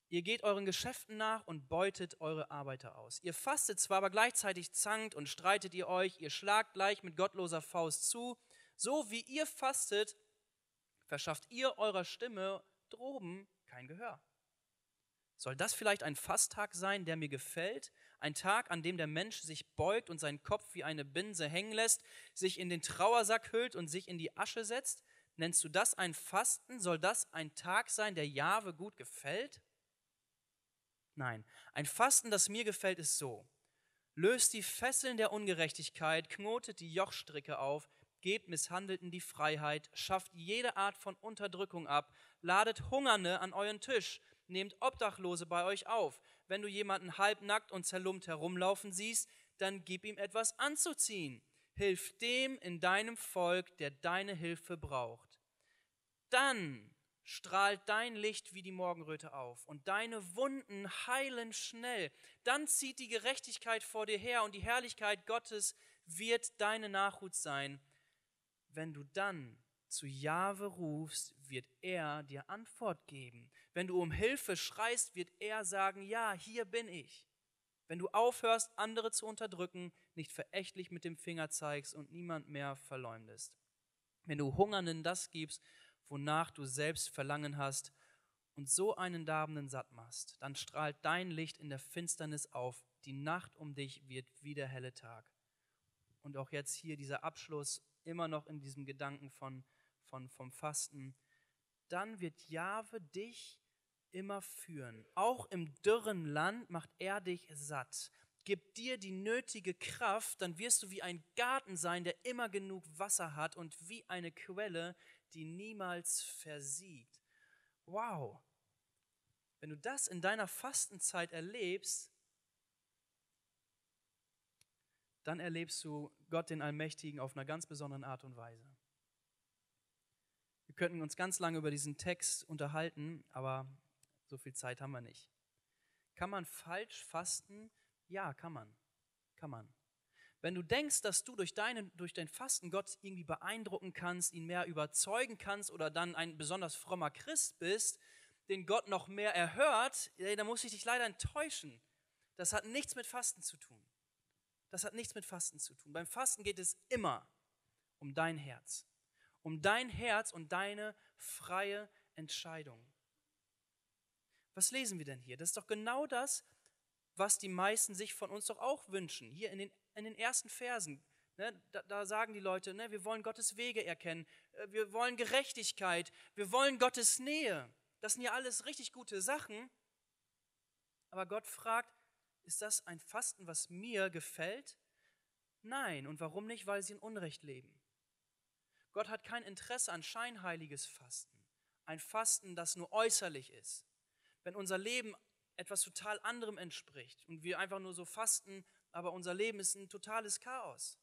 Ihr geht euren Geschäften nach und beutet eure Arbeiter aus. Ihr fastet zwar, aber gleichzeitig zankt und streitet ihr euch, ihr schlagt gleich mit gottloser Faust zu. So wie ihr fastet, verschafft ihr eurer Stimme droben kein Gehör. Soll das vielleicht ein Fasttag sein, der mir gefällt? Ein Tag, an dem der Mensch sich beugt und seinen Kopf wie eine Binse hängen lässt, sich in den Trauersack hüllt und sich in die Asche setzt? Nennst du das ein Fasten? Soll das ein Tag sein, der Jahwe gut gefällt? Nein, ein Fasten, das mir gefällt, ist so. Löst die Fesseln der Ungerechtigkeit, knotet die Jochstricke auf, gebt Misshandelten die Freiheit, schafft jede Art von Unterdrückung ab, ladet Hungernde an euren Tisch, nehmt Obdachlose bei euch auf. Wenn du jemanden halbnackt und zerlumpt herumlaufen siehst, dann gib ihm etwas anzuziehen. Hilf dem in deinem Volk, der deine Hilfe braucht. Dann strahlt dein Licht wie die Morgenröte auf und deine Wunden heilen schnell. Dann zieht die Gerechtigkeit vor dir her und die Herrlichkeit Gottes wird deine Nachhut sein. Wenn du dann zu Jahwe rufst, wird er dir Antwort geben. Wenn du um Hilfe schreist, wird er sagen, ja, hier bin ich. Wenn du aufhörst, andere zu unterdrücken, nicht verächtlich mit dem Finger zeigst und niemand mehr verleumdest. wenn du Hungernden das gibst, wonach du selbst Verlangen hast, und so einen Darbenden satt machst, dann strahlt dein Licht in der Finsternis auf, die Nacht um dich wird wie der helle Tag. Und auch jetzt hier dieser Abschluss, immer noch in diesem Gedanken von, von, vom Fasten. Dann wird Jahwe dich immer führen. Auch im dürren Land macht er dich satt. Gib dir die nötige Kraft, dann wirst du wie ein Garten sein, der immer genug Wasser hat und wie eine Quelle, die niemals versiegt. Wow. Wenn du das in deiner Fastenzeit erlebst, dann erlebst du Gott den Allmächtigen auf einer ganz besonderen Art und Weise. Wir könnten uns ganz lange über diesen Text unterhalten, aber so viel Zeit haben wir nicht. Kann man falsch fasten? Ja, kann man. Kann man. Wenn du denkst, dass du durch, deine, durch dein Fasten Gott irgendwie beeindrucken kannst, ihn mehr überzeugen kannst oder dann ein besonders frommer Christ bist, den Gott noch mehr erhört, dann muss ich dich leider enttäuschen. Das hat nichts mit Fasten zu tun. Das hat nichts mit Fasten zu tun. Beim Fasten geht es immer um dein Herz. Um dein Herz und deine freie Entscheidung. Was lesen wir denn hier? Das ist doch genau das, was die meisten sich von uns doch auch wünschen. Hier in den, in den ersten Versen, ne, da, da, sagen die Leute, ne, wir wollen Gottes Wege erkennen, äh, wir wollen Gerechtigkeit, wir wollen Gottes Nähe. Das sind ja alles richtig gute Sachen. Aber Gott fragt, ist das ein Fasten, was mir gefällt? Nein. Und warum nicht? Weil sie in Unrecht leben. Gott hat kein Interesse an scheinheiliges Fasten. Ein Fasten, das nur äußerlich ist. Wenn unser Leben etwas total anderem entspricht und wir einfach nur so fasten, aber unser Leben ist ein totales Chaos.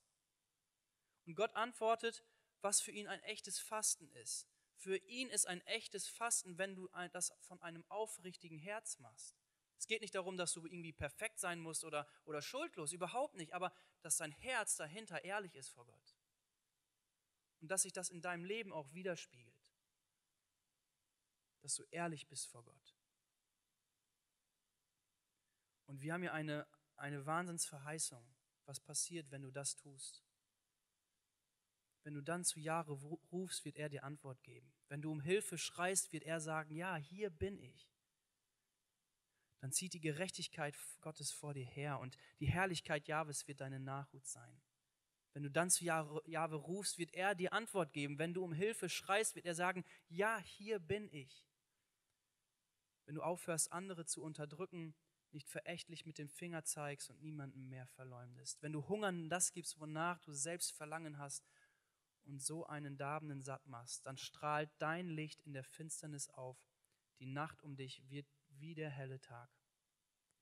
Und Gott antwortet, was für ihn ein echtes Fasten ist. Für ihn ist ein echtes Fasten, wenn du das von einem aufrichtigen Herz machst. Es geht nicht darum, dass du irgendwie perfekt sein musst oder, oder schuldlos, überhaupt nicht, aber dass dein Herz dahinter ehrlich ist vor Gott. Und dass sich das in deinem Leben auch widerspiegelt. Dass du ehrlich bist vor Gott. Und wir haben hier eine, eine Wahnsinnsverheißung, was passiert, wenn du das tust. Wenn du dann zu Jahre rufst, wird er dir Antwort geben. Wenn du um Hilfe schreist, wird er sagen, ja, hier bin ich dann zieht die Gerechtigkeit Gottes vor dir her und die Herrlichkeit Jahwes wird deine Nachhut sein. Wenn du dann zu Jahwe rufst, wird er dir Antwort geben. Wenn du um Hilfe schreist, wird er sagen, ja, hier bin ich. Wenn du aufhörst, andere zu unterdrücken, nicht verächtlich mit dem Finger zeigst und niemanden mehr verleumdest. Wenn du Hungern das gibst, wonach du selbst Verlangen hast und so einen Darbenden satt machst, dann strahlt dein Licht in der Finsternis auf. Die Nacht um dich wird wie der helle Tag.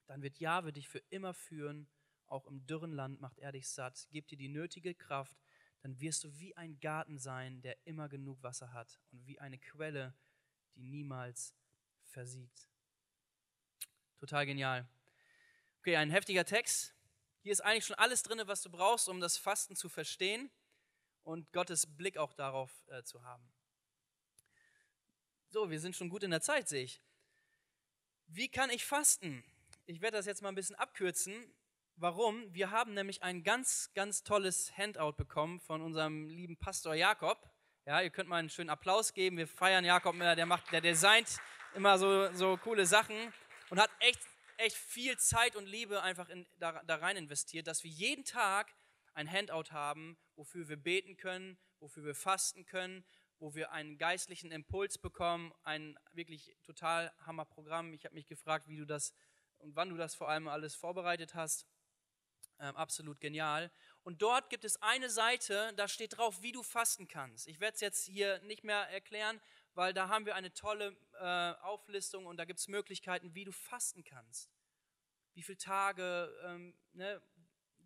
Dann wird Jahwe dich für immer führen, auch im dürren Land macht er dich satt, gibt dir die nötige Kraft, dann wirst du wie ein Garten sein, der immer genug Wasser hat und wie eine Quelle, die niemals versiegt. Total genial. Okay, ein heftiger Text. Hier ist eigentlich schon alles drin, was du brauchst, um das Fasten zu verstehen und Gottes Blick auch darauf äh, zu haben. So, wir sind schon gut in der Zeit, sehe ich. Wie kann ich fasten? Ich werde das jetzt mal ein bisschen abkürzen. Warum? Wir haben nämlich ein ganz, ganz tolles Handout bekommen von unserem lieben Pastor Jakob. Ja, ihr könnt mal einen schönen Applaus geben. Wir feiern Jakob, der macht, der designt immer so, so coole Sachen und hat echt, echt viel Zeit und Liebe einfach in, da, da rein investiert, dass wir jeden Tag ein Handout haben, wofür wir beten können, wofür wir fasten können, wo wir einen geistlichen Impuls bekommen, ein wirklich total Hammer Programm. Ich habe mich gefragt, wie du das und wann du das vor allem alles vorbereitet hast. Ähm, absolut genial. Und dort gibt es eine Seite, da steht drauf, wie du fasten kannst. Ich werde es jetzt hier nicht mehr erklären, weil da haben wir eine tolle äh, Auflistung und da gibt es Möglichkeiten, wie du fasten kannst. Wie viele Tage, ähm, ne,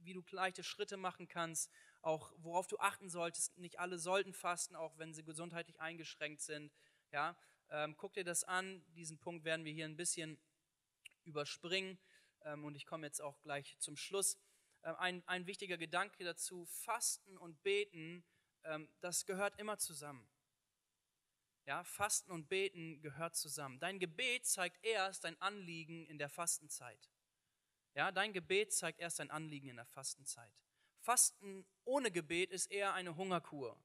wie du leichte Schritte machen kannst auch worauf du achten solltest. Nicht alle sollten fasten, auch wenn sie gesundheitlich eingeschränkt sind. Ja, ähm, guck dir das an. Diesen Punkt werden wir hier ein bisschen überspringen. Ähm, und ich komme jetzt auch gleich zum Schluss. Ähm, ein, ein wichtiger Gedanke dazu: Fasten und Beten, ähm, das gehört immer zusammen. Ja, Fasten und Beten gehört zusammen. Dein Gebet zeigt erst dein Anliegen in der Fastenzeit. Ja, dein Gebet zeigt erst dein Anliegen in der Fastenzeit. Fasten ohne Gebet ist eher eine Hungerkur.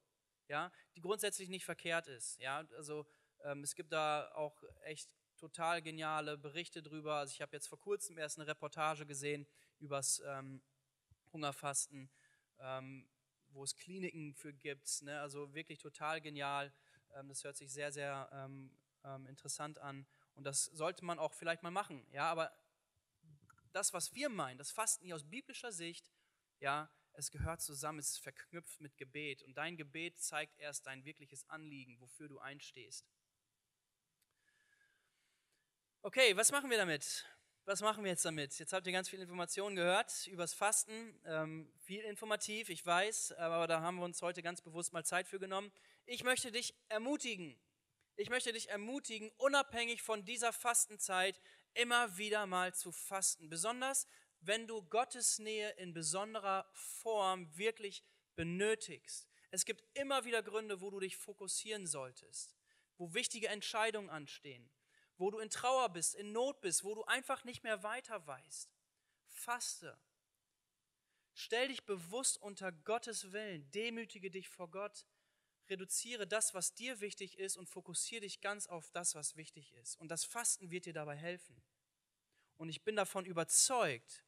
ja, die grundsätzlich nicht verkehrt ist. Ja, also ähm, es gibt da auch echt total geniale Berichte drüber. Also ich habe jetzt vor kurzem erst eine Reportage gesehen übers ähm, Hungerfasten, ähm, wo es Kliniken für gibt. Ne? Also wirklich total genial. Ähm, das hört sich sehr, sehr ähm, ähm, interessant an. Und das sollte man auch vielleicht mal machen. Ja, aber das, was wir meinen, das Fasten hier aus biblischer Sicht, ja, es gehört zusammen, es ist verknüpft mit Gebet. Und dein Gebet zeigt erst dein wirkliches Anliegen, wofür du einstehst. Okay, was machen wir damit? Was machen wir jetzt damit? Jetzt habt ihr ganz viele Informationen gehört übers Fasten. Ähm, viel informativ, ich weiß, aber da haben wir uns heute ganz bewusst mal Zeit für genommen. Ich möchte dich ermutigen. Ich möchte dich ermutigen, unabhängig von dieser Fastenzeit immer wieder mal zu fasten. Besonders wenn du Gottes Nähe in besonderer Form wirklich benötigst. Es gibt immer wieder Gründe, wo du dich fokussieren solltest, wo wichtige Entscheidungen anstehen, wo du in Trauer bist, in Not bist, wo du einfach nicht mehr weiter weißt. Faste. Stell dich bewusst unter Gottes Willen, demütige dich vor Gott, reduziere das, was dir wichtig ist und fokussiere dich ganz auf das, was wichtig ist. Und das Fasten wird dir dabei helfen. Und ich bin davon überzeugt,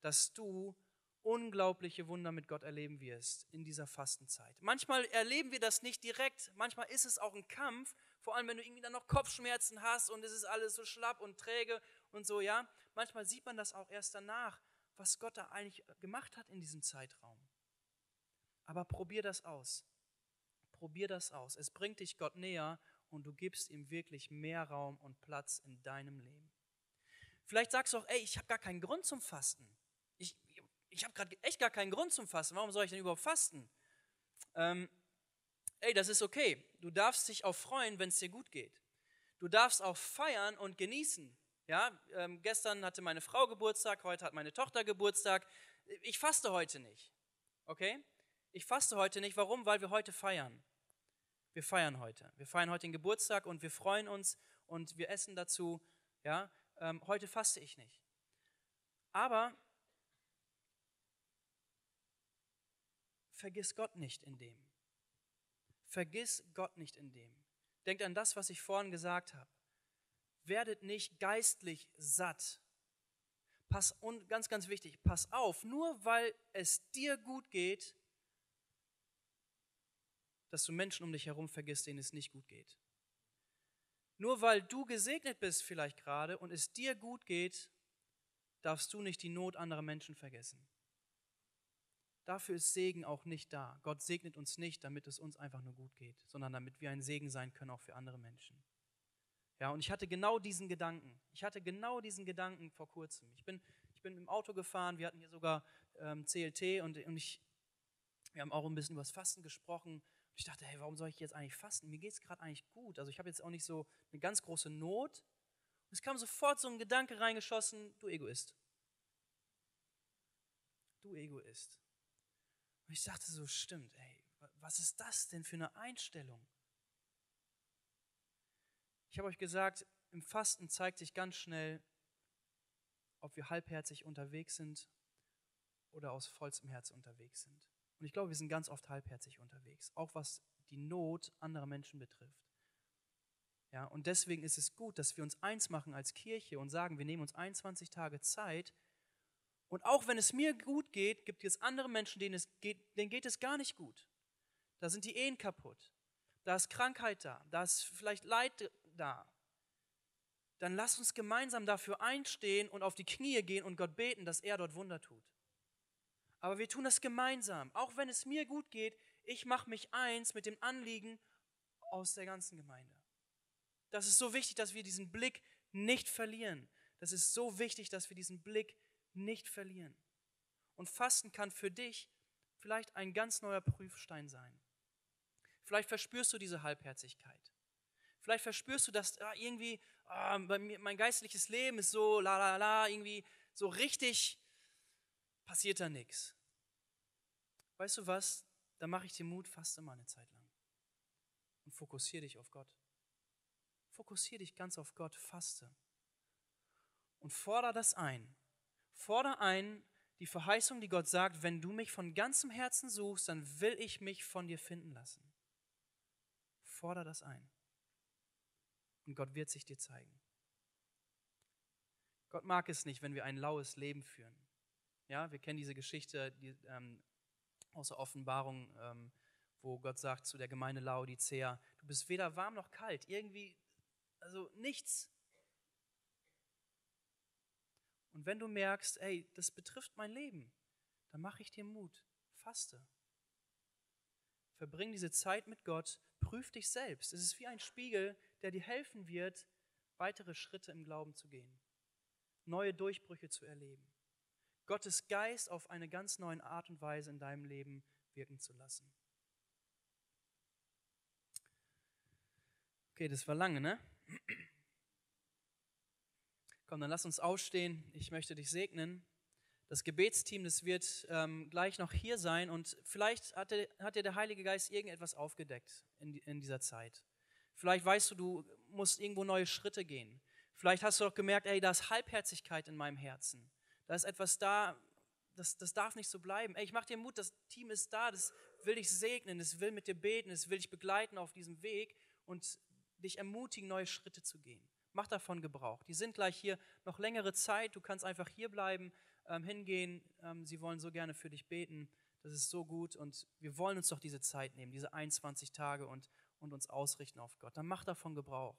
dass du unglaubliche Wunder mit Gott erleben wirst in dieser Fastenzeit. Manchmal erleben wir das nicht direkt, manchmal ist es auch ein Kampf, vor allem wenn du irgendwie dann noch Kopfschmerzen hast und es ist alles so schlapp und träge und so, ja. Manchmal sieht man das auch erst danach, was Gott da eigentlich gemacht hat in diesem Zeitraum. Aber probier das aus. Probier das aus. Es bringt dich Gott näher und du gibst ihm wirklich mehr Raum und Platz in deinem Leben. Vielleicht sagst du auch, ey, ich habe gar keinen Grund zum Fasten ich habe gerade echt gar keinen Grund zum Fasten. Warum soll ich denn überhaupt fasten? Ähm, ey, das ist okay. Du darfst dich auch freuen, wenn es dir gut geht. Du darfst auch feiern und genießen. Ja, ähm, gestern hatte meine Frau Geburtstag, heute hat meine Tochter Geburtstag. Ich faste heute nicht. Okay? Ich faste heute nicht. Warum? Weil wir heute feiern. Wir feiern heute. Wir feiern heute den Geburtstag und wir freuen uns und wir essen dazu. Ja, ähm, heute faste ich nicht. Aber vergiss Gott nicht in dem. Vergiss Gott nicht in dem. Denkt an das, was ich vorhin gesagt habe. Werdet nicht geistlich satt. Pass und ganz, ganz wichtig, pass auf, nur weil es dir gut geht, dass du Menschen um dich herum vergisst, denen es nicht gut geht. Nur weil du gesegnet bist vielleicht gerade und es dir gut geht, darfst du nicht die Not anderer Menschen vergessen. Dafür ist Segen auch nicht da. Gott segnet uns nicht, damit es uns einfach nur gut geht, sondern damit wir ein Segen sein können auch für andere Menschen. Ja, und ich hatte genau diesen Gedanken. Ich hatte genau diesen Gedanken vor kurzem. Ich bin, ich bin im Auto gefahren, wir hatten hier sogar ähm, CLT und, und ich, wir haben auch ein bisschen über das Fasten gesprochen. Und ich dachte, hey, warum soll ich jetzt eigentlich fasten? Mir geht es gerade eigentlich gut. Also ich habe jetzt auch nicht so eine ganz große Not. Und es kam sofort so ein Gedanke reingeschossen, du Egoist. Du Egoist. Und ich dachte so, stimmt, ey, was ist das denn für eine Einstellung? Ich habe euch gesagt, im Fasten zeigt sich ganz schnell, ob wir halbherzig unterwegs sind oder aus vollstem Herz unterwegs sind. Und ich glaube, wir sind ganz oft halbherzig unterwegs, auch was die Not anderer Menschen betrifft. Ja, und deswegen ist es gut, dass wir uns eins machen als Kirche und sagen, wir nehmen uns 21 Tage Zeit, und auch wenn es mir gut geht, gibt es andere Menschen, denen, es geht, denen geht es gar nicht gut. Da sind die Ehen kaputt. Da ist Krankheit da. Da ist vielleicht Leid da. Dann lass uns gemeinsam dafür einstehen und auf die Knie gehen und Gott beten, dass er dort Wunder tut. Aber wir tun das gemeinsam. Auch wenn es mir gut geht, ich mache mich eins mit dem Anliegen aus der ganzen Gemeinde. Das ist so wichtig, dass wir diesen Blick nicht verlieren. Das ist so wichtig, dass wir diesen Blick nicht verlieren. Und Fasten kann für dich vielleicht ein ganz neuer Prüfstein sein. Vielleicht verspürst du diese Halbherzigkeit. Vielleicht verspürst du, dass ah, irgendwie ah, mir, mein geistliches Leben ist so la la la, irgendwie so richtig passiert da nichts. Weißt du was? Da mache ich dir Mut, faste mal eine Zeit lang. Und fokussiere dich auf Gott. Fokussiere dich ganz auf Gott, faste. Und fordere das ein, Fordere ein, die Verheißung, die Gott sagt, wenn du mich von ganzem Herzen suchst, dann will ich mich von dir finden lassen. Fordere das ein. Und Gott wird sich dir zeigen. Gott mag es nicht, wenn wir ein laues Leben führen. Ja, wir kennen diese Geschichte die, ähm, aus der Offenbarung, ähm, wo Gott sagt zu der Gemeinde Laodicea, du bist weder warm noch kalt, irgendwie, also nichts. Und wenn du merkst, ey, das betrifft mein Leben, dann mache ich dir Mut, faste. Verbring diese Zeit mit Gott, prüf dich selbst. Es ist wie ein Spiegel, der dir helfen wird, weitere Schritte im Glauben zu gehen, neue Durchbrüche zu erleben, Gottes Geist auf eine ganz neue Art und Weise in deinem Leben wirken zu lassen. Okay, das war lange, ne? Komm, dann lass uns aufstehen. Ich möchte dich segnen. Das Gebetsteam, das wird ähm, gleich noch hier sein und vielleicht hat dir, hat dir der Heilige Geist irgendetwas aufgedeckt in, in dieser Zeit. Vielleicht weißt du, du musst irgendwo neue Schritte gehen. Vielleicht hast du auch gemerkt, ey, da ist Halbherzigkeit in meinem Herzen. Da ist etwas da, das, das darf nicht so bleiben. Ey, ich mach dir Mut, das Team ist da, das will dich segnen, es will mit dir beten, es will dich begleiten auf diesem Weg und dich ermutigen, neue Schritte zu gehen. Mach davon Gebrauch. Die sind gleich hier noch längere Zeit. Du kannst einfach hier bleiben, ähm, hingehen. Ähm, sie wollen so gerne für dich beten. Das ist so gut und wir wollen uns doch diese Zeit nehmen, diese 21 Tage und, und uns ausrichten auf Gott. Dann mach davon Gebrauch.